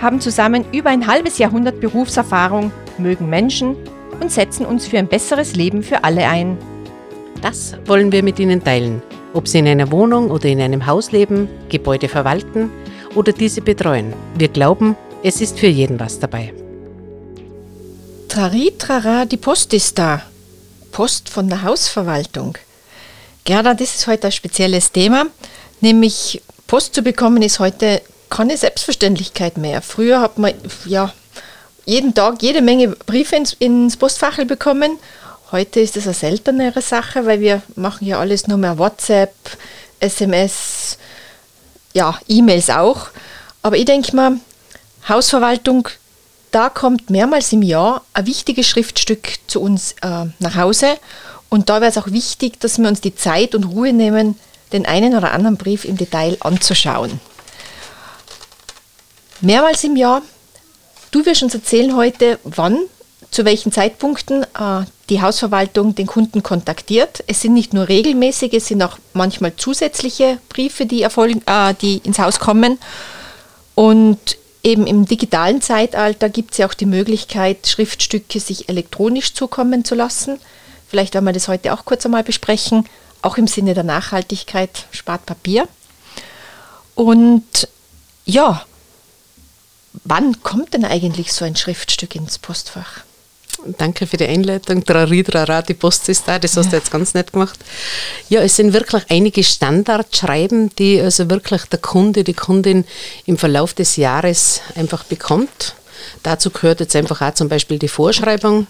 haben zusammen über ein halbes Jahrhundert Berufserfahrung, mögen Menschen und setzen uns für ein besseres Leben für alle ein. Das wollen wir mit Ihnen teilen, ob Sie in einer Wohnung oder in einem Haus leben, Gebäude verwalten oder diese betreuen. Wir glauben, es ist für jeden was dabei. Trari, trara, die Post ist da. Post von der Hausverwaltung. Gerda, das ist heute ein spezielles Thema, nämlich Post zu bekommen ist heute keine Selbstverständlichkeit mehr. Früher hat man ja jeden Tag jede Menge Briefe ins, ins Postfach bekommen. Heute ist es eine seltenere Sache, weil wir machen ja alles nur mehr WhatsApp, SMS, ja, E-Mails auch. Aber ich denke mal, Hausverwaltung, da kommt mehrmals im Jahr ein wichtiges Schriftstück zu uns äh, nach Hause. Und da wäre es auch wichtig, dass wir uns die Zeit und Ruhe nehmen, den einen oder anderen Brief im Detail anzuschauen mehrmals im Jahr. Du wirst uns erzählen heute, wann, zu welchen Zeitpunkten äh, die Hausverwaltung den Kunden kontaktiert. Es sind nicht nur regelmäßig, es sind auch manchmal zusätzliche Briefe, die, erfolgen, äh, die ins Haus kommen. Und eben im digitalen Zeitalter gibt es ja auch die Möglichkeit, Schriftstücke sich elektronisch zukommen zu lassen. Vielleicht werden wir das heute auch kurz einmal besprechen, auch im Sinne der Nachhaltigkeit, spart Papier. Und ja, Wann kommt denn eigentlich so ein Schriftstück ins Postfach? Danke für die Einleitung. Trari, die Post ist da, das hast ja. du jetzt ganz nett gemacht. Ja, es sind wirklich einige Standardschreiben, die also wirklich der Kunde, die Kundin im Verlauf des Jahres einfach bekommt. Dazu gehört jetzt einfach auch zum Beispiel die Vorschreibung.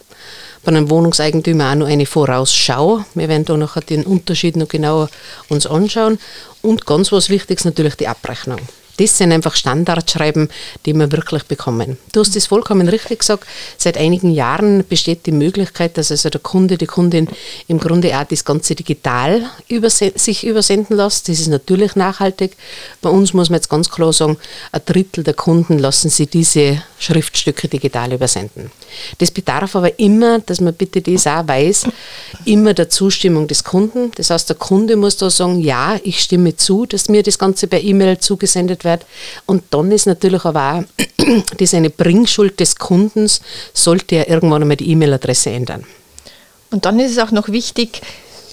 Bei einem Wohnungseigentümer auch noch eine Vorausschau. Wir werden da noch den Unterschied noch genauer uns anschauen. Und ganz was Wichtiges natürlich die Abrechnung. Das sind einfach Standardschreiben, die wir wirklich bekommen. Du hast es vollkommen richtig gesagt. Seit einigen Jahren besteht die Möglichkeit, dass also der Kunde, die Kundin im Grunde auch das Ganze digital sich übersenden lässt. Das ist natürlich nachhaltig. Bei uns muss man jetzt ganz klar sagen, ein Drittel der Kunden lassen sich diese Schriftstücke digital übersenden. Das bedarf aber immer, dass man bitte das auch weiß, immer der Zustimmung des Kunden. Das heißt, der Kunde muss da sagen, ja, ich stimme zu, dass mir das Ganze per E-Mail zugesendet wird. Und dann ist natürlich aber auch das eine Bringschuld des Kundens, sollte er irgendwann einmal die E-Mail-Adresse ändern. Und dann ist es auch noch wichtig,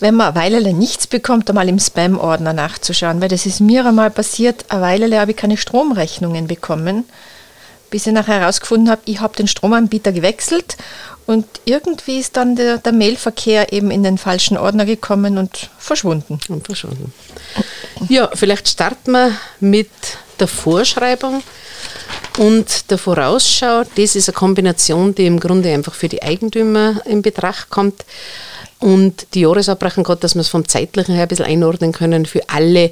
wenn man eine Weile nichts bekommt, einmal im Spam-Ordner nachzuschauen, weil das ist mir einmal passiert, eine Weile habe ich keine Stromrechnungen bekommen bis ich nachher herausgefunden habe, ich habe den Stromanbieter gewechselt und irgendwie ist dann der, der Mailverkehr eben in den falschen Ordner gekommen und verschwunden. Und verschwunden. Ja, vielleicht starten wir mit der Vorschreibung und der Vorausschau. Das ist eine Kombination, die im Grunde einfach für die Eigentümer in Betracht kommt. Und die Jahresabrechnung gerade, dass wir es vom zeitlichen her ein bisschen einordnen können für alle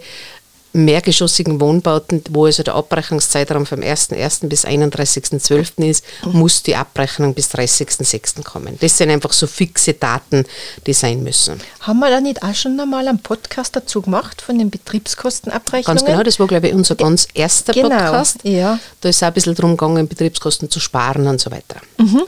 mehrgeschossigen Wohnbauten, wo also der Abrechnungszeitraum vom 1.1. bis 31.12. ist, muss die Abrechnung bis 30.06. kommen. Das sind einfach so fixe Daten, die sein müssen. Haben wir da nicht auch schon einmal einen Podcast dazu gemacht von den Betriebskostenabrechnungen? Ganz genau, das war glaube ich unser ganz erster genau, Podcast. Ja. Da ist auch ein bisschen darum gegangen, Betriebskosten zu sparen und so weiter. Mhm.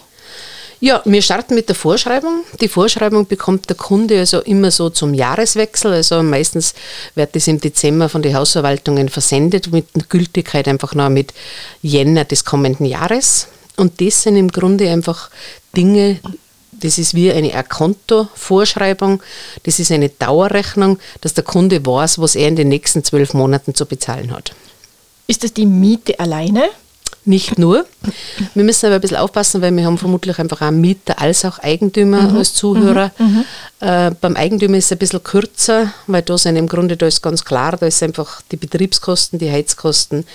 Ja, wir starten mit der Vorschreibung. Die Vorschreibung bekommt der Kunde also immer so zum Jahreswechsel. Also meistens wird das im Dezember von den Hausverwaltungen versendet mit Gültigkeit einfach noch mit Jänner des kommenden Jahres. Und das sind im Grunde einfach Dinge, das ist wie eine Akonto-Vorschreibung, das ist eine Dauerrechnung, dass der Kunde weiß, was er in den nächsten zwölf Monaten zu bezahlen hat. Ist das die Miete alleine? Nicht nur. Wir müssen aber ein bisschen aufpassen, weil wir haben vermutlich einfach auch Mieter als auch Eigentümer mhm. als Zuhörer. Mhm. mhm. Äh, beim Eigentümer ist es ein bisschen kürzer, weil da sind im Grunde, da ist ganz klar, da ist einfach die Betriebskosten, die Heizkosten,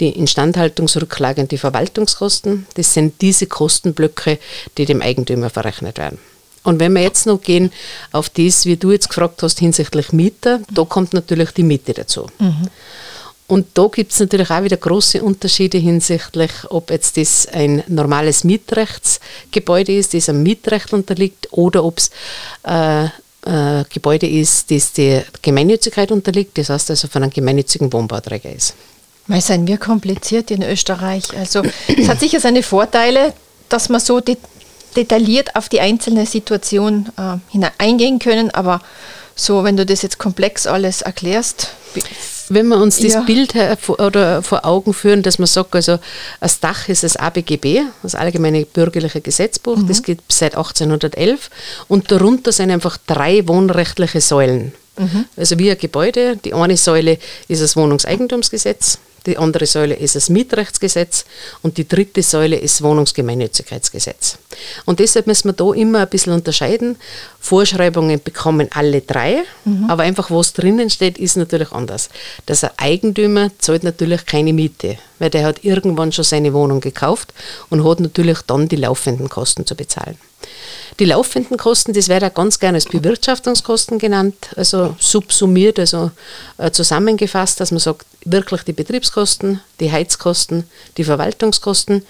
die Instandhaltungsrücklagen, die Verwaltungskosten. Das sind diese Kostenblöcke, die dem Eigentümer verrechnet werden. Und wenn wir jetzt noch gehen auf das, wie du jetzt gefragt hast hinsichtlich Mieter, da kommt natürlich die Miete dazu. Mhm. Und da gibt es natürlich auch wieder große Unterschiede hinsichtlich, ob jetzt das ein normales Mietrechtsgebäude ist, das einem Mietrecht unterliegt, oder ob es äh, äh, Gebäude ist, das der Gemeinnützigkeit unterliegt, das heißt also von einem gemeinnützigen Wohnbauträger ist. Weil seien wir kompliziert in Österreich. Also es hat sicher seine Vorteile, dass man so de detailliert auf die einzelne Situation äh, hineingehen können, aber so, wenn du das jetzt komplex alles erklärst. Wenn wir uns das ja. Bild oder vor Augen führen, dass man sagt, also das Dach ist das ABGB, das Allgemeine Bürgerliche Gesetzbuch, mhm. das gibt seit 1811 und darunter sind einfach drei wohnrechtliche Säulen. Mhm. Also wie ein Gebäude, die eine Säule ist das Wohnungseigentumsgesetz, die andere Säule ist das Mietrechtsgesetz und die dritte Säule ist das Wohnungsgemeinnützigkeitsgesetz. Und deshalb müssen wir da immer ein bisschen unterscheiden. Vorschreibungen bekommen alle drei, mhm. aber einfach was drinnen steht, ist natürlich anders. Dass ein Eigentümer zahlt natürlich keine Miete, weil der hat irgendwann schon seine Wohnung gekauft und hat natürlich dann die laufenden Kosten zu bezahlen. Die laufenden Kosten, das wird auch ganz gerne als Bewirtschaftungskosten genannt, also subsumiert, also äh, zusammengefasst, dass man sagt, wirklich die Betriebskosten, die Heizkosten, die Verwaltungskosten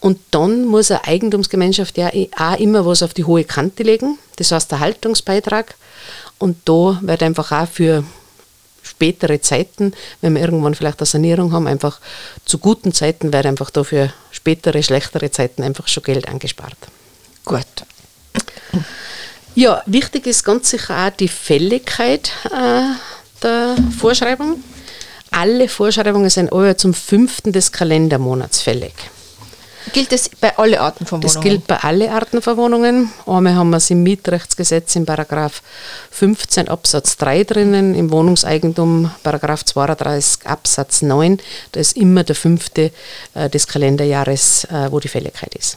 und dann muss eine Eigentumsgemeinschaft ja auch immer was auf die hohe Kante legen, das heißt der Haltungsbeitrag und da wird einfach auch für spätere Zeiten, wenn wir irgendwann vielleicht eine Sanierung haben, einfach zu guten Zeiten wird einfach da für spätere, schlechtere Zeiten einfach schon Geld angespart. Gut. Ja, wichtig ist ganz sicher auch die Fälligkeit äh, der Vorschreibung. Alle Vorschreibungen sind alle zum 5. des Kalendermonats fällig. Gilt das bei allen Arten von Wohnungen? Das gilt bei allen Arten von Wohnungen. Einmal haben wir es im Mietrechtsgesetz im Paragraph 15 Absatz 3 drinnen, im Wohnungseigentum Paragraph 32 Absatz 9. Da ist immer der 5. Äh, des Kalenderjahres, äh, wo die Fälligkeit ist.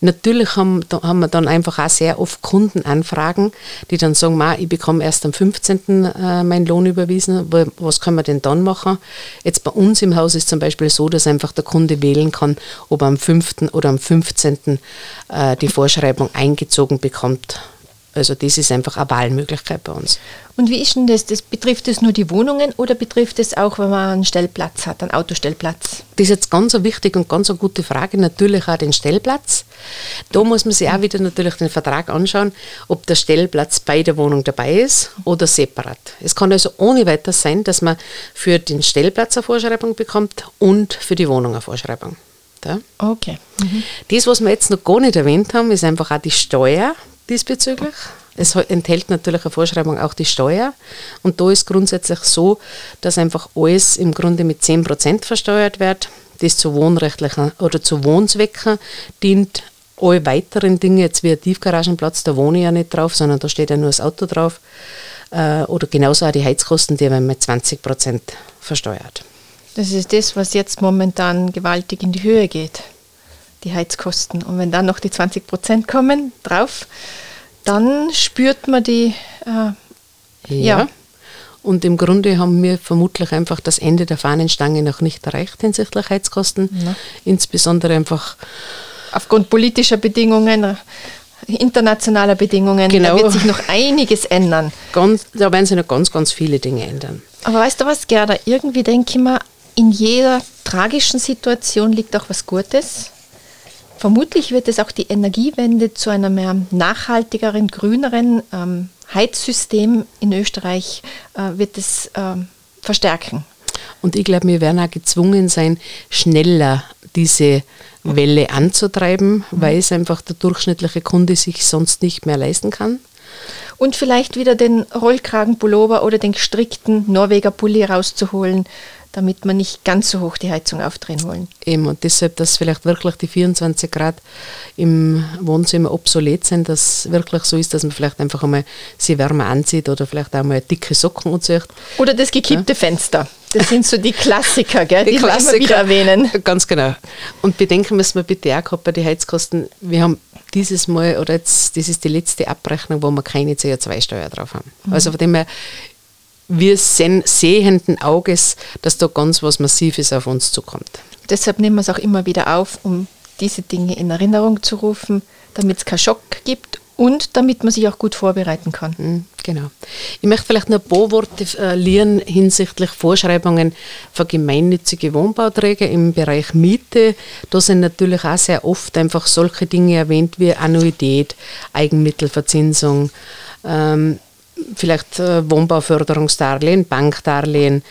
Natürlich haben, haben wir dann einfach auch sehr oft Kundenanfragen, die dann sagen, ich bekomme erst am 15. Äh, meinen Lohn überwiesen, was können wir denn dann machen? Jetzt bei uns im Haus ist zum Beispiel so, dass einfach der Kunde wählen kann, ob er am 5. oder am 15. Äh, die Vorschreibung eingezogen bekommt also das ist einfach eine Wahlmöglichkeit bei uns. Und wie ist denn das? das? Betrifft das nur die Wohnungen oder betrifft es auch, wenn man einen Stellplatz hat, einen Autostellplatz? Das ist jetzt ganz eine wichtige und ganz eine gute Frage. Natürlich auch den Stellplatz. Da muss man sich auch wieder natürlich den Vertrag anschauen, ob der Stellplatz bei der Wohnung dabei ist oder separat. Es kann also ohne weiteres sein, dass man für den Stellplatz eine Vorschreibung bekommt und für die Wohnung eine Vorschreibung. Ja? Okay. Mhm. Das, was wir jetzt noch gar nicht erwähnt haben, ist einfach auch die Steuer diesbezüglich. Es enthält natürlich eine Vorschreibung auch die Steuer. Und da ist grundsätzlich so, dass einfach alles im Grunde mit 10% versteuert wird, das zu wohnrechtlichen oder zu Wohnzwecken dient. Alle weiteren Dinge, jetzt wie ein Tiefgaragenplatz, da wohne ich ja nicht drauf, sondern da steht ja nur das Auto drauf. Äh, oder genauso auch die Heizkosten, die werden mit 20% versteuert. Das ist das, was jetzt momentan gewaltig in die Höhe geht die Heizkosten. Und wenn dann noch die 20 Prozent kommen drauf, dann spürt man die. Äh, ja. ja. Und im Grunde haben wir vermutlich einfach das Ende der Fahnenstange noch nicht erreicht hinsichtlich Heizkosten. Ja. Insbesondere einfach aufgrund politischer Bedingungen, internationaler Bedingungen. Genau. Da wird sich noch einiges ändern. Ganz, da werden sich noch ganz, ganz viele Dinge ändern. Aber weißt du was, Gerda? Irgendwie denke ich mir, in jeder tragischen Situation liegt auch was Gutes. Vermutlich wird es auch die Energiewende zu einem mehr nachhaltigeren, grüneren ähm, Heizsystem in Österreich äh, wird es äh, verstärken. Und ich glaube, wir werden auch gezwungen sein, schneller diese Welle anzutreiben, mhm. weil es einfach der durchschnittliche Kunde sich sonst nicht mehr leisten kann. Und vielleicht wieder den Rollkragenpullover oder den gestrickten Norweger Pulli rauszuholen, damit wir nicht ganz so hoch die Heizung aufdrehen wollen. Eben, und deshalb, dass vielleicht wirklich die 24 Grad im Wohnzimmer obsolet sind, dass wirklich so ist, dass man vielleicht einfach einmal sie wärmer anzieht oder vielleicht auch mal dicke Socken anzieht. Oder das gekippte ja. Fenster. Das sind so die Klassiker, gell, die, die Klassiker, wir immer wieder erwähnen. Ganz genau. Und bedenken müssen wir bitte auch bei den Heizkosten, wir haben dieses Mal, oder jetzt, das ist die letzte Abrechnung, wo wir keine CO2-Steuer drauf haben. Mhm. Also von dem her, wir sehen sehenden Auges, dass da ganz was Massives auf uns zukommt. Deshalb nehmen wir es auch immer wieder auf, um diese Dinge in Erinnerung zu rufen, damit es keinen Schock gibt und damit man sich auch gut vorbereiten kann. Mhm, genau. Ich möchte vielleicht noch ein paar Worte verlieren hinsichtlich Vorschreibungen für gemeinnützige Wohnbauträger im Bereich Miete. Da sind natürlich auch sehr oft einfach solche Dinge erwähnt wie Annuität, Eigenmittelverzinsung, ähm, vielleicht äh, Wohnbauförderungsdarlehen, Bankdarlehen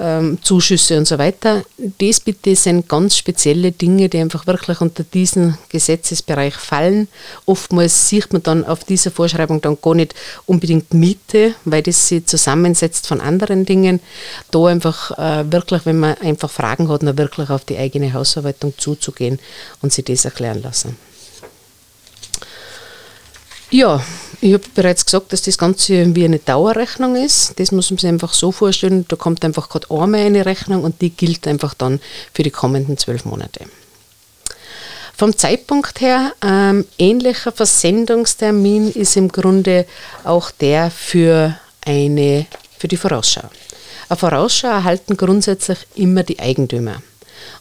ähm, Zuschüsse und so weiter. Das bitte sind ganz spezielle Dinge, die einfach wirklich unter diesen Gesetzesbereich fallen. Oftmals sieht man dann auf dieser Vorschreibung dann gar nicht unbedingt Miete, weil das sie zusammensetzt von anderen Dingen. Da einfach äh, wirklich, wenn man einfach Fragen hat, dann wirklich auf die eigene Hausverwaltung zuzugehen und sich das erklären lassen. Ja, ich habe bereits gesagt, dass das Ganze wie eine Dauerrechnung ist. Das muss man sich einfach so vorstellen. Da kommt einfach gerade einmal eine Rechnung und die gilt einfach dann für die kommenden zwölf Monate. Vom Zeitpunkt her, ähm, ähnlicher Versendungstermin ist im Grunde auch der für, eine, für die Vorausschau. Eine Vorausschau erhalten grundsätzlich immer die Eigentümer.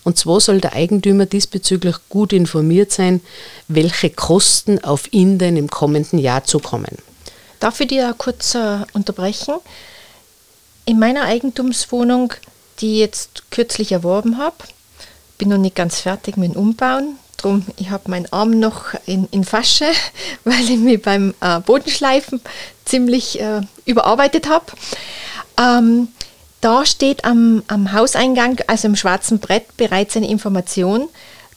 Und zwar soll der Eigentümer diesbezüglich gut informiert sein, welche Kosten auf ihn denn im kommenden Jahr zukommen. Darf ich dir kurz äh, unterbrechen? In meiner Eigentumswohnung, die ich jetzt kürzlich erworben habe, bin noch nicht ganz fertig mit dem Umbauen. Drum, ich habe meinen Arm noch in, in Fasche, weil ich mich beim äh, Bodenschleifen ziemlich äh, überarbeitet habe. Ähm, da steht am, am Hauseingang, also im schwarzen Brett, bereits eine Information,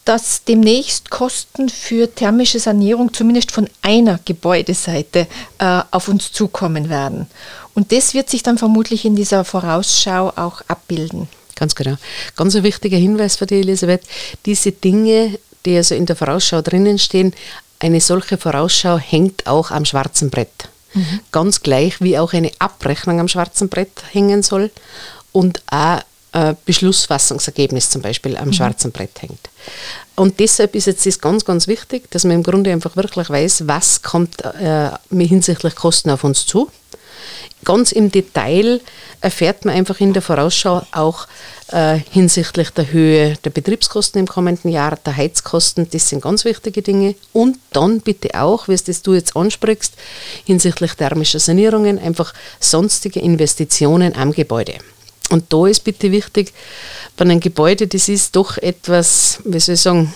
dass demnächst Kosten für thermische Sanierung zumindest von einer Gebäudeseite äh, auf uns zukommen werden. Und das wird sich dann vermutlich in dieser Vorausschau auch abbilden. Ganz genau. Ganz ein wichtiger Hinweis für die Elisabeth. Diese Dinge, die also in der Vorausschau drinnen stehen, eine solche Vorausschau hängt auch am schwarzen Brett. Mhm. Ganz gleich wie auch eine Abrechnung am schwarzen Brett hängen soll und auch ein Beschlussfassungsergebnis zum Beispiel am mhm. schwarzen Brett hängt. Und deshalb ist jetzt das ganz, ganz wichtig, dass man im Grunde einfach wirklich weiß, was kommt äh, hinsichtlich Kosten auf uns zu ganz im Detail erfährt man einfach in der Vorausschau auch äh, hinsichtlich der Höhe der Betriebskosten im kommenden Jahr, der Heizkosten, das sind ganz wichtige Dinge. Und dann bitte auch, wie es das du jetzt ansprichst, hinsichtlich thermischer Sanierungen, einfach sonstige Investitionen am Gebäude. Und da ist bitte wichtig, bei einem Gebäude, das ist doch etwas, wie soll ich sagen,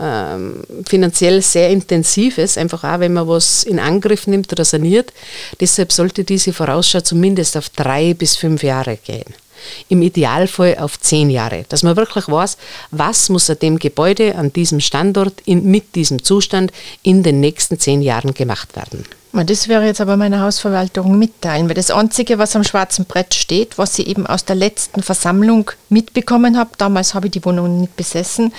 ähm, finanziell sehr intensiv ist, einfach auch wenn man was in Angriff nimmt oder saniert. Deshalb sollte diese Vorausschau zumindest auf drei bis fünf Jahre gehen. Im Idealfall auf zehn Jahre, dass man wirklich weiß, was muss an dem Gebäude, an diesem Standort, in, mit diesem Zustand in den nächsten zehn Jahren gemacht werden. Das wäre jetzt aber meiner Hausverwaltung mitteilen, weil das Einzige, was am schwarzen Brett steht, was ich eben aus der letzten Versammlung mitbekommen habe, damals habe ich die Wohnung nicht besessen,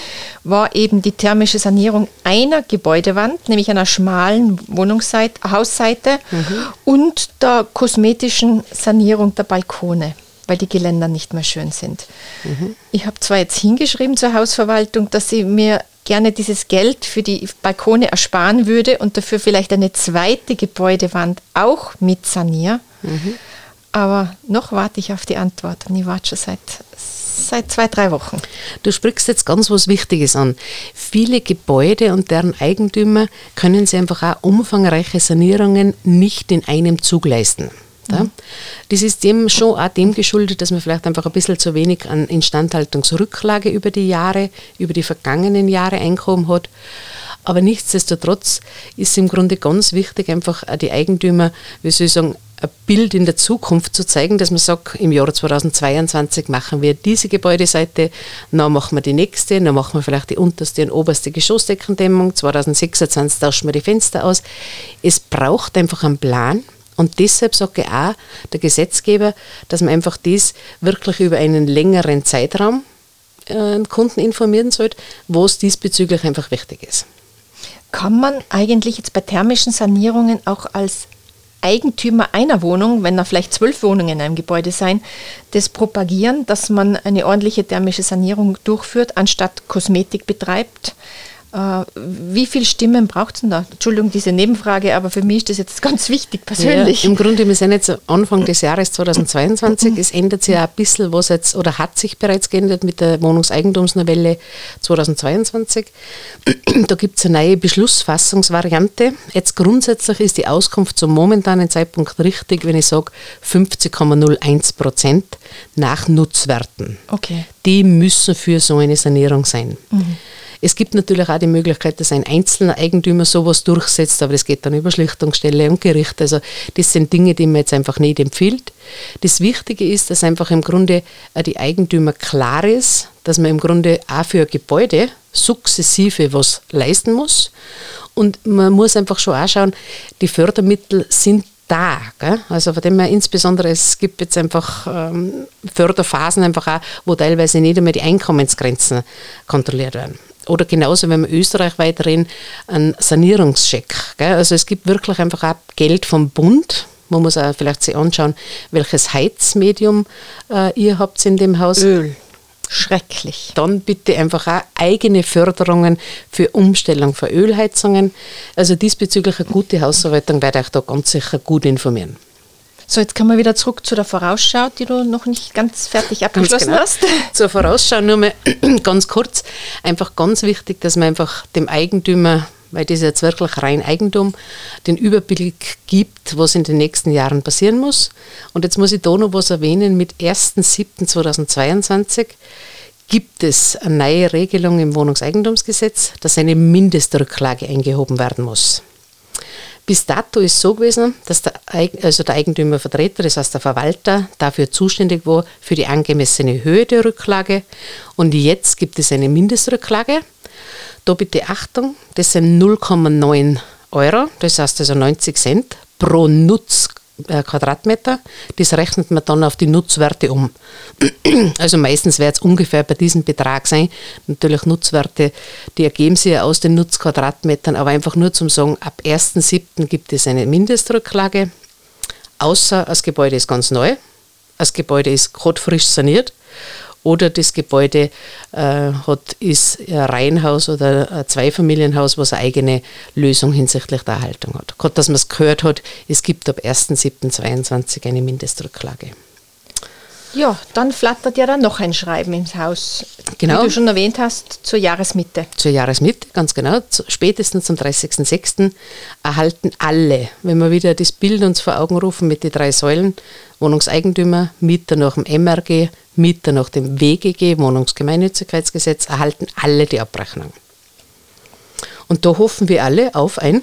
war eben die thermische Sanierung einer Gebäudewand, nämlich einer schmalen Wohnungsseite, Hausseite mhm. und der kosmetischen Sanierung der Balkone weil die Geländer nicht mehr schön sind. Mhm. Ich habe zwar jetzt hingeschrieben zur Hausverwaltung, dass sie mir gerne dieses Geld für die Balkone ersparen würde und dafür vielleicht eine zweite Gebäudewand auch mit saniere. Mhm. Aber noch warte ich auf die Antwort und ich warte schon seit, seit zwei, drei Wochen. Du sprichst jetzt ganz was Wichtiges an. Viele Gebäude und deren Eigentümer können sich einfach auch umfangreiche Sanierungen nicht in einem Zug leisten. Mhm. Das ist dem schon auch dem geschuldet, dass man vielleicht einfach ein bisschen zu wenig an Instandhaltungsrücklage über die Jahre, über die vergangenen Jahre eingehoben hat. Aber nichtsdestotrotz ist im Grunde ganz wichtig, einfach die Eigentümer, wie soll ich sagen, ein Bild in der Zukunft zu zeigen, dass man sagt, im Jahr 2022 machen wir diese Gebäudeseite, dann machen wir die nächste, dann machen wir vielleicht die unterste und oberste Geschossdeckendämmung, 2026 tauschen wir die Fenster aus. Es braucht einfach einen Plan, und deshalb sage ich auch der Gesetzgeber, dass man einfach dies wirklich über einen längeren Zeitraum äh, Kunden informieren sollte, wo es diesbezüglich einfach wichtig ist. Kann man eigentlich jetzt bei thermischen Sanierungen auch als Eigentümer einer Wohnung, wenn da vielleicht zwölf Wohnungen in einem Gebäude sein, das propagieren, dass man eine ordentliche thermische Sanierung durchführt, anstatt Kosmetik betreibt? Äh, wie viele Stimmen braucht es denn da? Entschuldigung, diese Nebenfrage, aber für mich ist das jetzt ganz wichtig persönlich. Ja, Im Grunde, wir sind jetzt Anfang des Jahres 2022. es ändert sich ja ein bisschen was jetzt, oder hat sich bereits geändert mit der Wohnungseigentumsnovelle 2022. da gibt es eine neue Beschlussfassungsvariante. Jetzt grundsätzlich ist die Auskunft zum momentanen Zeitpunkt richtig, wenn ich sage 50,01 Prozent nach Nutzwerten. Okay. Die müssen für so eine Sanierung sein. Mhm. Es gibt natürlich auch die Möglichkeit, dass ein einzelner Eigentümer sowas durchsetzt, aber das geht dann über Schlichtungsstelle und Gericht. Also das sind Dinge, die man jetzt einfach nicht empfiehlt. Das Wichtige ist, dass einfach im Grunde die Eigentümer klar ist, dass man im Grunde auch für Gebäude sukzessive was leisten muss. Und man muss einfach schon auch schauen, die Fördermittel sind da. Gell? Also von dem her insbesondere, es gibt jetzt einfach ähm, Förderphasen einfach auch, wo teilweise nicht einmal die Einkommensgrenzen kontrolliert werden. Oder genauso, wenn wir Österreich weiterhin einen Sanierungscheck. Gell? Also es gibt wirklich einfach auch Geld vom Bund. Man muss auch vielleicht sich anschauen, welches Heizmedium äh, ihr habt in dem Haus. Öl. Schrecklich. Dann bitte einfach auch eigene Förderungen für Umstellung für Ölheizungen. Also diesbezüglich eine gute Hausverwaltung werde ich da ganz sicher gut informieren. So, jetzt kommen wir wieder zurück zu der Vorausschau, die du noch nicht ganz fertig abgeschlossen genau. hast. Zur Vorausschau nur mal ganz kurz. Einfach ganz wichtig, dass man einfach dem Eigentümer, weil das jetzt wirklich rein Eigentum, den Überblick gibt, was in den nächsten Jahren passieren muss. Und jetzt muss ich da noch was erwähnen. Mit 1.7.2022 gibt es eine neue Regelung im Wohnungseigentumsgesetz, dass eine Mindestrücklage eingehoben werden muss. Bis dato ist es so gewesen, dass der, also der Eigentümervertreter, das heißt der Verwalter, dafür zuständig war für die angemessene Höhe der Rücklage. Und jetzt gibt es eine Mindestrücklage. Da bitte Achtung, das sind 0,9 Euro, das heißt also 90 Cent pro Nutz Quadratmeter. Das rechnet man dann auf die Nutzwerte um. Also meistens wird es ungefähr bei diesem Betrag sein. Natürlich Nutzwerte, die ergeben sich ja aus den Nutzquadratmetern, aber einfach nur zum sagen, ab 1.7. gibt es eine Mindestrücklage, außer das Gebäude ist ganz neu, das Gebäude ist gerade frisch saniert oder das Gebäude äh, hat, ist ein Reihenhaus oder ein Zweifamilienhaus, was eine eigene Lösung hinsichtlich der Erhaltung hat. Gerade, dass man es gehört hat, es gibt ab 1.7.22 eine Mindestrücklage. Ja, dann flattert ja dann noch ein Schreiben ins Haus. Genau. Wie du schon erwähnt hast, zur Jahresmitte. Zur Jahresmitte, ganz genau. Spätestens zum 30.06. erhalten alle, wenn wir wieder das Bild uns vor Augen rufen mit den drei Säulen, Wohnungseigentümer, Mieter nach dem MRG, Mieter nach dem WGG, Wohnungsgemeinnützigkeitsgesetz, erhalten alle die Abrechnung. Und da hoffen wir alle auf ein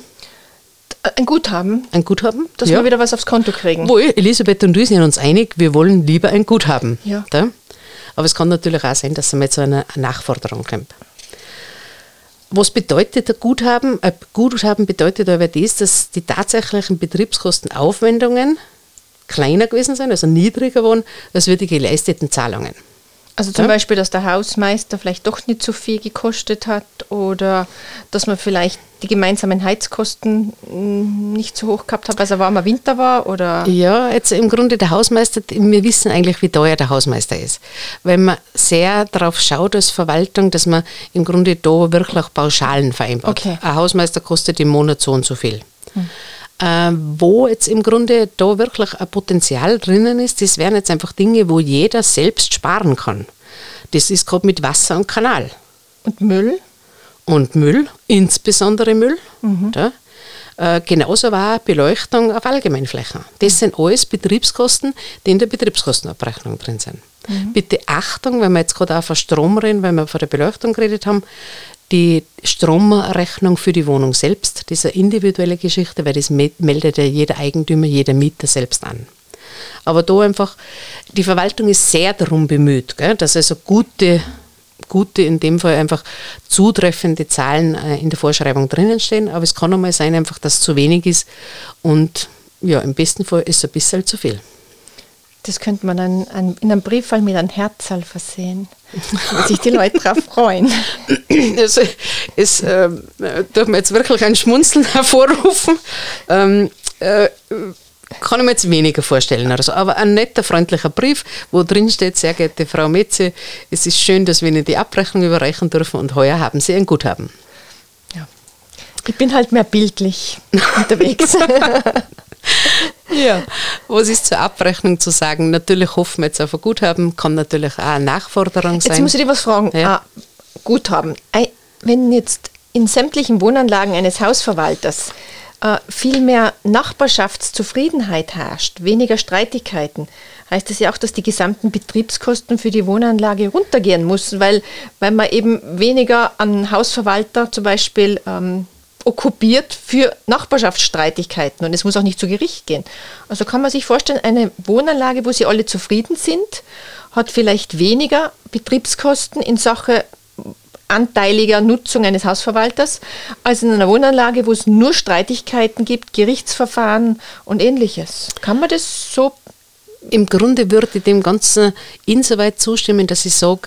ein Guthaben. Ein Guthaben? Dass ja. wir wieder was aufs Konto kriegen. Wohl, Elisabeth und du sind uns einig, wir wollen lieber ein Guthaben. Ja. Da? Aber es kann natürlich auch sein, dass es mal zu einer Nachforderung kommt. Was bedeutet ein Guthaben? Ein Guthaben bedeutet aber das, dass die tatsächlichen Betriebskostenaufwendungen kleiner gewesen sind, also niedriger waren, als wir die geleisteten Zahlungen. Also zum ja. Beispiel, dass der Hausmeister vielleicht doch nicht so viel gekostet hat oder dass man vielleicht die gemeinsamen Heizkosten mm, nicht so hoch gehabt hat, weil es ein warmer Winter war oder? Ja, jetzt im Grunde der Hausmeister, wir wissen eigentlich, wie teuer der Hausmeister ist. Weil man sehr darauf schaut als Verwaltung, dass man im Grunde da wirklich Pauschalen vereinbart. Okay. Ein Hausmeister kostet im Monat so und so viel. Hm. Äh, wo jetzt im Grunde da wirklich ein Potenzial drinnen ist, das wären jetzt einfach Dinge, wo jeder selbst sparen kann. Das ist gerade mit Wasser und Kanal. Und Müll? Und Müll, insbesondere Müll. Mhm. Ja. Äh, genauso war Beleuchtung auf Allgemeinflächen. Das sind alles Betriebskosten, die in der Betriebskostenabrechnung drin sind. Mhm. Bitte Achtung, wenn wir jetzt gerade auch von Strom reden, weil wir von der Beleuchtung geredet haben, die Stromrechnung für die Wohnung selbst, eine individuelle Geschichte, weil das meldet ja jeder Eigentümer, jeder Mieter selbst an. Aber da einfach, die Verwaltung ist sehr darum bemüht, gell, dass also gute, gute, in dem Fall einfach zutreffende Zahlen äh, in der Vorschreibung drinnen stehen. Aber es kann auch mal sein, einfach, dass zu wenig ist und ja, im besten Fall ist es ein bisschen zu viel. Das könnte man dann an, in einem Brieffall mit einem Herzal versehen, wo sich die Leute darauf freuen. Also, es äh, darf man jetzt wirklich ein Schmunzeln hervorrufen. Ähm, äh, kann ich mir jetzt weniger vorstellen. Also, aber ein netter, freundlicher Brief, wo drin steht, sehr geehrte Frau Metze, es ist schön, dass wir Ihnen die Abrechnung überreichen dürfen und heuer haben Sie ein Guthaben. Ich bin halt mehr bildlich unterwegs. ja, was ist zur Abrechnung zu sagen? Natürlich hoffen wir jetzt auf ein Guthaben, kann natürlich auch eine Nachforderung sein. Jetzt muss ich dir was fragen. Ja. Ah, Guthaben. Wenn jetzt in sämtlichen Wohnanlagen eines Hausverwalters äh, viel mehr Nachbarschaftszufriedenheit herrscht, weniger Streitigkeiten, heißt das ja auch, dass die gesamten Betriebskosten für die Wohnanlage runtergehen müssen, weil, weil man eben weniger an Hausverwalter zum Beispiel ähm, okkupiert für Nachbarschaftsstreitigkeiten und es muss auch nicht zu Gericht gehen. Also kann man sich vorstellen, eine Wohnanlage, wo sie alle zufrieden sind, hat vielleicht weniger Betriebskosten in Sache anteiliger Nutzung eines Hausverwalters als in einer Wohnanlage, wo es nur Streitigkeiten gibt, Gerichtsverfahren und ähnliches. Kann man das so? Im Grunde würde ich dem Ganzen insoweit zustimmen, dass ich sage,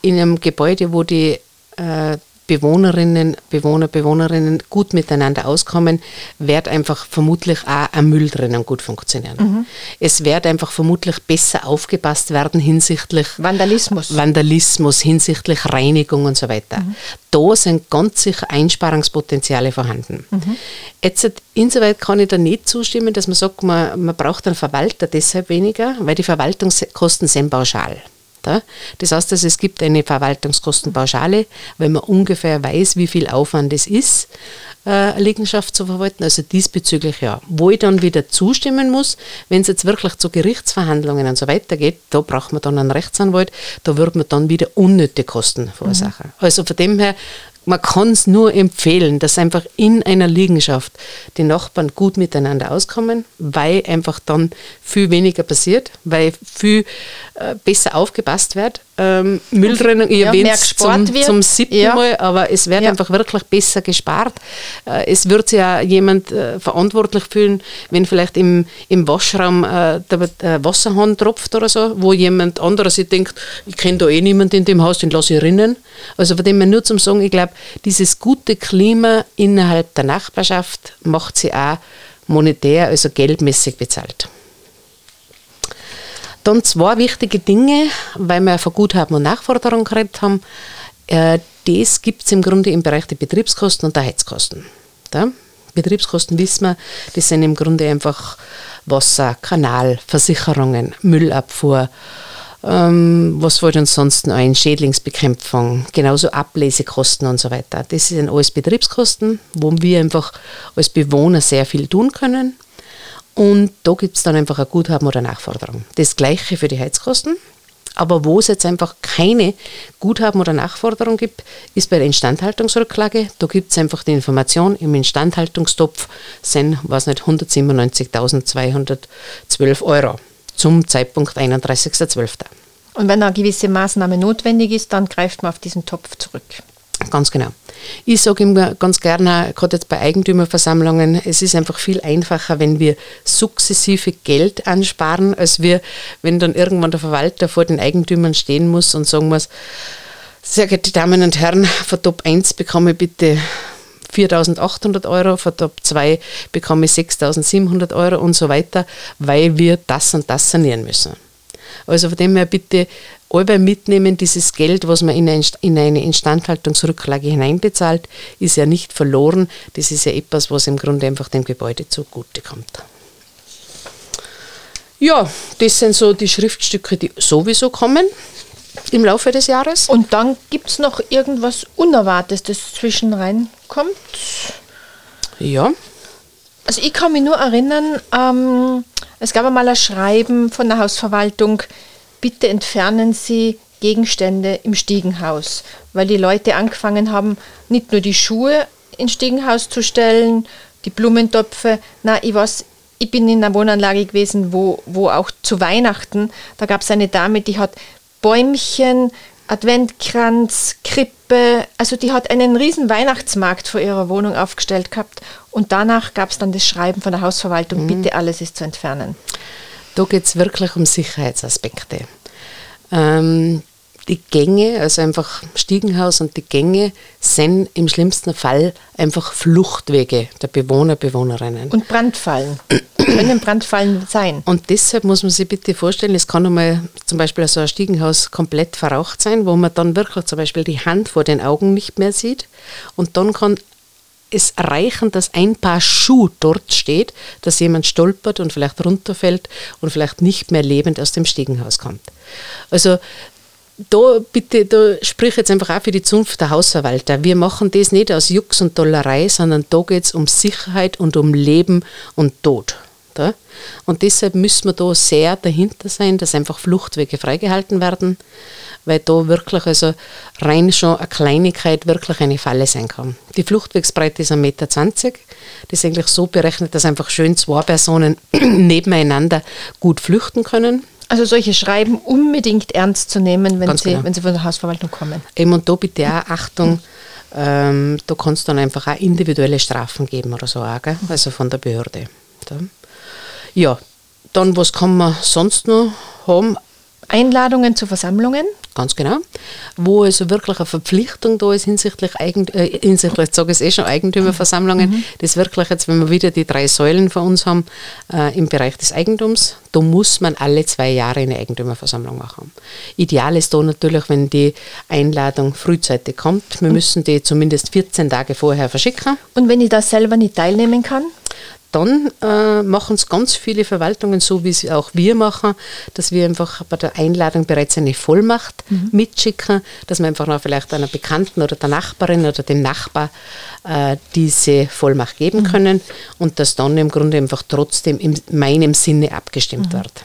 in einem Gebäude, wo die äh, Bewohnerinnen, Bewohner, Bewohnerinnen gut miteinander auskommen, wird einfach vermutlich auch ein Mülltrennung gut funktionieren. Mhm. Es wird einfach vermutlich besser aufgepasst werden hinsichtlich Vandalismus. Vandalismus, hinsichtlich Reinigung und so weiter. Mhm. Da sind ganz sicher Einsparungspotenziale vorhanden. Mhm. Jetzt, insoweit kann ich da nicht zustimmen, dass man sagt, man, man braucht einen Verwalter deshalb weniger, weil die Verwaltungskosten sind pauschal. Das heißt, also, es gibt eine Verwaltungskostenpauschale, weil man ungefähr weiß, wie viel Aufwand es ist, äh, eine Liegenschaft zu verwalten. Also diesbezüglich ja. Wo ich dann wieder zustimmen muss, wenn es jetzt wirklich zu Gerichtsverhandlungen und so weiter geht, da braucht man dann einen Rechtsanwalt, da wird man dann wieder unnötige Kosten verursachen. Mhm. Also von dem her man kann es nur empfehlen, dass einfach in einer Liegenschaft die Nachbarn gut miteinander auskommen, weil einfach dann viel weniger passiert, weil viel äh, besser aufgepasst wird ähm, Mülltrennung, ich ja, erwähne es zum, zum siebten ja. Mal, aber es wird ja. einfach wirklich besser gespart. Äh, es wird sich ja jemand äh, verantwortlich fühlen, wenn vielleicht im, im Waschraum äh, der äh, Wasserhahn tropft oder so, wo jemand anderes sich denkt, ich kenne da eh niemanden in dem Haus, den lasse ich rinnen. Also von dem her nur zum Sagen, ich glaube, dieses gute Klima innerhalb der Nachbarschaft macht sie auch monetär, also geldmäßig bezahlt. Dann zwei wichtige Dinge, weil wir von Guthaben und Nachforderung geredet haben. Äh, das gibt es im Grunde im Bereich der Betriebskosten und der Heizkosten. Da? Betriebskosten wissen wir, das sind im Grunde einfach Wasser, Kanal, Versicherungen, Müllabfuhr, ähm, was fällt uns sonst ein? Schädlingsbekämpfung, genauso Ablesekosten und so weiter. Das sind alles Betriebskosten, wo wir einfach als Bewohner sehr viel tun können. Und da gibt es dann einfach ein Guthaben oder Nachforderung. Das gleiche für die Heizkosten. Aber wo es jetzt einfach keine Guthaben oder Nachforderung gibt, ist bei der Instandhaltungsrücklage. Da gibt es einfach die Information, im Instandhaltungstopf sind, was nicht, 197.212 Euro zum Zeitpunkt 31.12. Und wenn eine gewisse Maßnahme notwendig ist, dann greift man auf diesen Topf zurück. Ganz genau. Ich sage immer ganz gerne, gerade jetzt bei Eigentümerversammlungen, es ist einfach viel einfacher, wenn wir sukzessive Geld ansparen, als wir, wenn dann irgendwann der Verwalter vor den Eigentümern stehen muss und sagen muss, sehr geehrte Damen und Herren, von Top 1 bekomme ich bitte 4.800 Euro, von Top 2 bekomme ich 6.700 Euro und so weiter, weil wir das und das sanieren müssen. Also von dem her bitte alle mitnehmen, dieses Geld, was man in eine Instandhaltungsrücklage hineinbezahlt, ist ja nicht verloren. Das ist ja etwas, was im Grunde einfach dem Gebäude zugutekommt. Ja, das sind so die Schriftstücke, die sowieso kommen im Laufe des Jahres. Und dann gibt es noch irgendwas Unerwartetes, das reinkommt? Ja. Also ich kann mich nur erinnern, ähm, es gab einmal ein Schreiben von der Hausverwaltung, bitte entfernen Sie Gegenstände im Stiegenhaus, weil die Leute angefangen haben, nicht nur die Schuhe ins Stiegenhaus zu stellen, die Blumentöpfe, na, ich weiß, ich bin in einer Wohnanlage gewesen, wo, wo auch zu Weihnachten, da gab es eine Dame, die hat Bäumchen, Adventkranz, Krippe, also die hat einen riesen Weihnachtsmarkt vor ihrer Wohnung aufgestellt gehabt und danach gab es dann das Schreiben von der Hausverwaltung, mhm. bitte alles ist zu entfernen. Da geht es wirklich um Sicherheitsaspekte. Ähm, die Gänge, also einfach Stiegenhaus und die Gänge, sind im schlimmsten Fall einfach Fluchtwege der Bewohner, Bewohnerinnen. Und Brandfallen. können Brandfallen sein. Und deshalb muss man sich bitte vorstellen, es kann einmal zum Beispiel so ein Stiegenhaus komplett verraucht sein, wo man dann wirklich zum Beispiel die Hand vor den Augen nicht mehr sieht. Und dann kann es reichen, dass ein Paar Schuh dort steht, dass jemand stolpert und vielleicht runterfällt und vielleicht nicht mehr lebend aus dem Stiegenhaus kommt. Also da bitte, da sprich jetzt einfach auch für die Zunft der Hausverwalter. Wir machen das nicht aus Jux und Dollerei, sondern da geht es um Sicherheit und um Leben und Tod. Da? Und deshalb müssen wir da sehr dahinter sein, dass einfach Fluchtwege freigehalten werden, weil da wirklich also rein schon eine Kleinigkeit wirklich eine Falle sein kann. Die Fluchtwegsbreite ist 1,20 Meter. Das ist eigentlich so berechnet, dass einfach schön zwei Personen nebeneinander gut flüchten können. Also solche Schreiben unbedingt ernst zu nehmen, wenn, sie, genau. wenn sie von der Hausverwaltung kommen. Eben und da bitte auch Achtung, ähm, da kann es dann einfach auch individuelle Strafen geben oder so, auch, also von der Behörde. Da. Ja, dann was kann man sonst noch haben? Einladungen zu Versammlungen? Ganz genau. Wo also wirklich eine Verpflichtung da ist hinsichtlich, Eigent äh, hinsichtlich jetzt sage ich es eh schon, Eigentümerversammlungen. Mhm. Das wirklich jetzt, wenn wir wieder die drei Säulen vor uns haben äh, im Bereich des Eigentums, da muss man alle zwei Jahre eine Eigentümerversammlung machen. Ideal ist da natürlich, wenn die Einladung frühzeitig kommt. Wir mhm. müssen die zumindest 14 Tage vorher verschicken. Und wenn ich da selber nicht teilnehmen kann? Dann äh, machen es ganz viele Verwaltungen so, wie es auch wir machen, dass wir einfach bei der Einladung bereits eine Vollmacht mhm. mitschicken, dass wir einfach noch vielleicht einer Bekannten oder der Nachbarin oder dem Nachbar äh, diese Vollmacht geben mhm. können und dass dann im Grunde einfach trotzdem in meinem Sinne abgestimmt mhm. wird.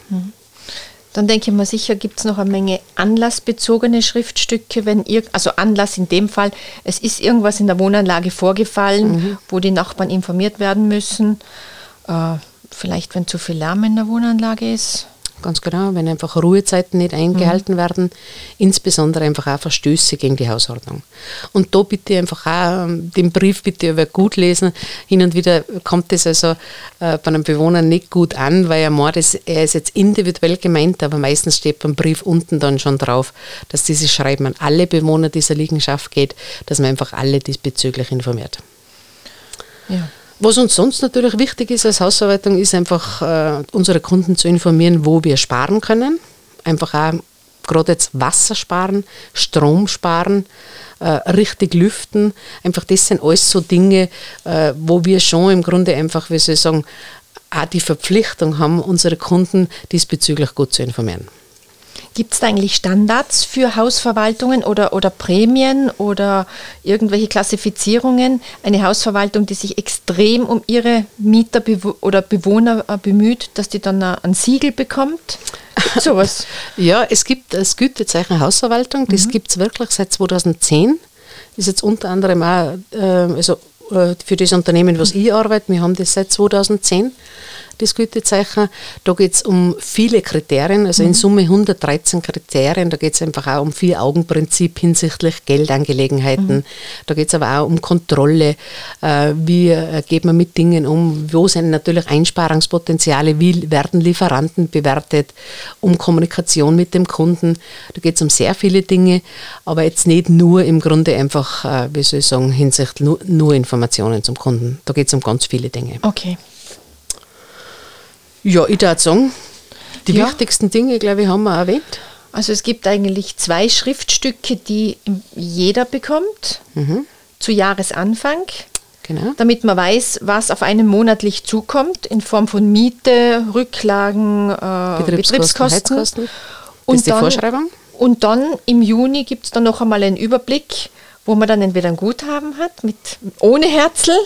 Dann denke ich mal sicher, gibt es noch eine Menge anlassbezogene Schriftstücke, wenn ihr, also Anlass in dem Fall, es ist irgendwas in der Wohnanlage vorgefallen, mhm. wo die Nachbarn informiert werden müssen. Äh, vielleicht, wenn zu viel Lärm in der Wohnanlage ist. Ganz genau, wenn einfach Ruhezeiten nicht eingehalten mhm. werden, insbesondere einfach auch Verstöße gegen die Hausordnung. Und da bitte einfach auch ähm, den Brief bitte aber gut lesen. Hin und wieder kommt das also äh, bei einem Bewohner nicht gut an, weil er meint, er ist jetzt individuell gemeint, aber meistens steht beim Brief unten dann schon drauf, dass dieses Schreiben an alle Bewohner dieser Liegenschaft geht, dass man einfach alle diesbezüglich informiert. Ja. Was uns sonst natürlich wichtig ist als Hausverwaltung, ist einfach äh, unsere Kunden zu informieren, wo wir sparen können. Einfach auch gerade jetzt Wasser sparen, Strom sparen, äh, richtig lüften. Einfach das sind alles so Dinge, äh, wo wir schon im Grunde einfach, wie soll ich sagen, auch die Verpflichtung haben, unsere Kunden diesbezüglich gut zu informieren. Gibt es da eigentlich Standards für Hausverwaltungen oder, oder Prämien oder irgendwelche Klassifizierungen? Eine Hausverwaltung, die sich extrem um ihre Mieter oder Bewohner äh, bemüht, dass die dann ein Siegel bekommt? Sowas? ja, es gibt das Gütezeichen Hausverwaltung, das mhm. gibt es wirklich seit 2010. Das ist jetzt unter anderem auch äh, also, äh, für das Unternehmen, was ich arbeite, wir haben das seit 2010 das Gütezeichen. Da geht es um viele Kriterien, also in mhm. Summe 113 Kriterien. Da geht es einfach auch um Vier-Augen-Prinzip hinsichtlich Geldangelegenheiten. Mhm. Da geht es aber auch um Kontrolle. Äh, wie äh, geht man mit Dingen um? Wo sind natürlich Einsparungspotenziale? Wie werden Lieferanten bewertet? Um Kommunikation mit dem Kunden. Da geht es um sehr viele Dinge, aber jetzt nicht nur im Grunde einfach, äh, wie soll ich sagen, hinsichtlich nur, nur Informationen zum Kunden. Da geht es um ganz viele Dinge. Okay. Ja, ich würde sagen, die ja. wichtigsten Dinge, glaube ich, haben wir erwähnt. Also es gibt eigentlich zwei Schriftstücke, die jeder bekommt mhm. zu Jahresanfang. Genau. Damit man weiß, was auf einen monatlich zukommt, in Form von Miete, Rücklagen, äh, Betriebskosten. Betriebskosten. Und dann, Vorschreibung. Und dann im Juni gibt es dann noch einmal einen Überblick, wo man dann entweder ein Guthaben hat mit ohne Herzl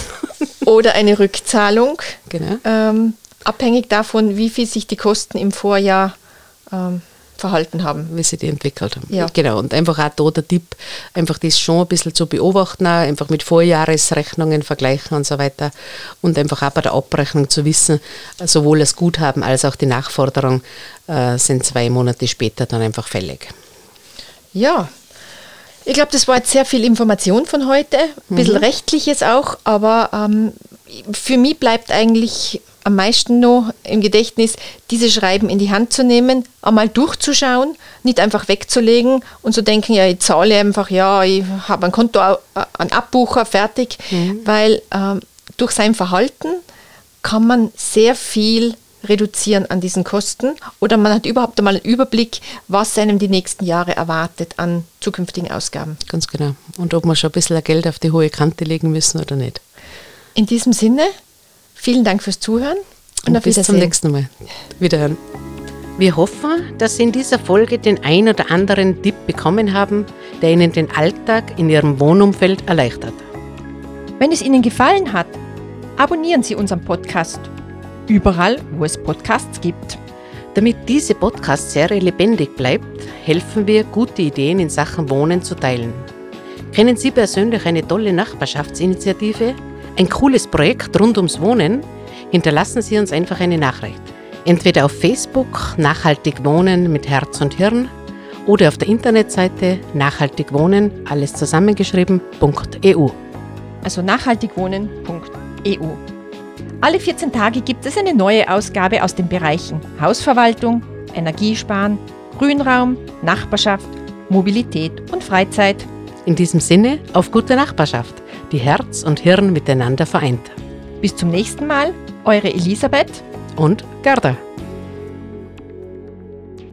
oder eine Rückzahlung. Genau. Ähm, abhängig davon, wie viel sich die Kosten im Vorjahr ähm, verhalten haben. Wie sie die entwickelt haben. Ja. Genau. Und einfach auch da der Tipp, einfach das schon ein bisschen zu beobachten, einfach mit Vorjahresrechnungen vergleichen und so weiter. Und einfach auch bei der Abrechnung zu wissen, sowohl das Guthaben als auch die Nachforderung äh, sind zwei Monate später dann einfach fällig. Ja, ich glaube, das war jetzt sehr viel Information von heute, ein bisschen mhm. rechtliches auch, aber ähm, für mich bleibt eigentlich am meisten noch im Gedächtnis, diese Schreiben in die Hand zu nehmen, einmal durchzuschauen, nicht einfach wegzulegen und zu denken, ja, ich zahle einfach, ja, ich habe ein Konto, äh, ein Abbucher, fertig, mhm. weil ähm, durch sein Verhalten kann man sehr viel reduzieren an diesen Kosten oder man hat überhaupt einmal einen Überblick, was einem die nächsten Jahre erwartet an zukünftigen Ausgaben. Ganz genau. Und ob wir schon ein bisschen Geld auf die hohe Kante legen müssen oder nicht. In diesem Sinne, vielen Dank fürs Zuhören und, und auf bis zum nächsten Mal. Wiederhören. Wir hoffen, dass Sie in dieser Folge den ein oder anderen Tipp bekommen haben, der Ihnen den Alltag in Ihrem Wohnumfeld erleichtert. Wenn es Ihnen gefallen hat, abonnieren Sie unseren Podcast überall, wo es Podcasts gibt. Damit diese Podcast-Serie lebendig bleibt, helfen wir, gute Ideen in Sachen Wohnen zu teilen. Kennen Sie persönlich eine tolle Nachbarschaftsinitiative? Ein cooles Projekt rund ums Wohnen? Hinterlassen Sie uns einfach eine Nachricht. Entweder auf Facebook Nachhaltig Wohnen mit Herz und Hirn oder auf der Internetseite Nachhaltig Wohnen, alles zusammengeschrieben.eu. Also nachhaltigwohnen.eu. Alle 14 Tage gibt es eine neue Ausgabe aus den Bereichen Hausverwaltung, Energiesparen, Grünraum, Nachbarschaft, Mobilität und Freizeit. In diesem Sinne auf gute Nachbarschaft, die Herz und Hirn miteinander vereint. Bis zum nächsten Mal, eure Elisabeth und Gerda.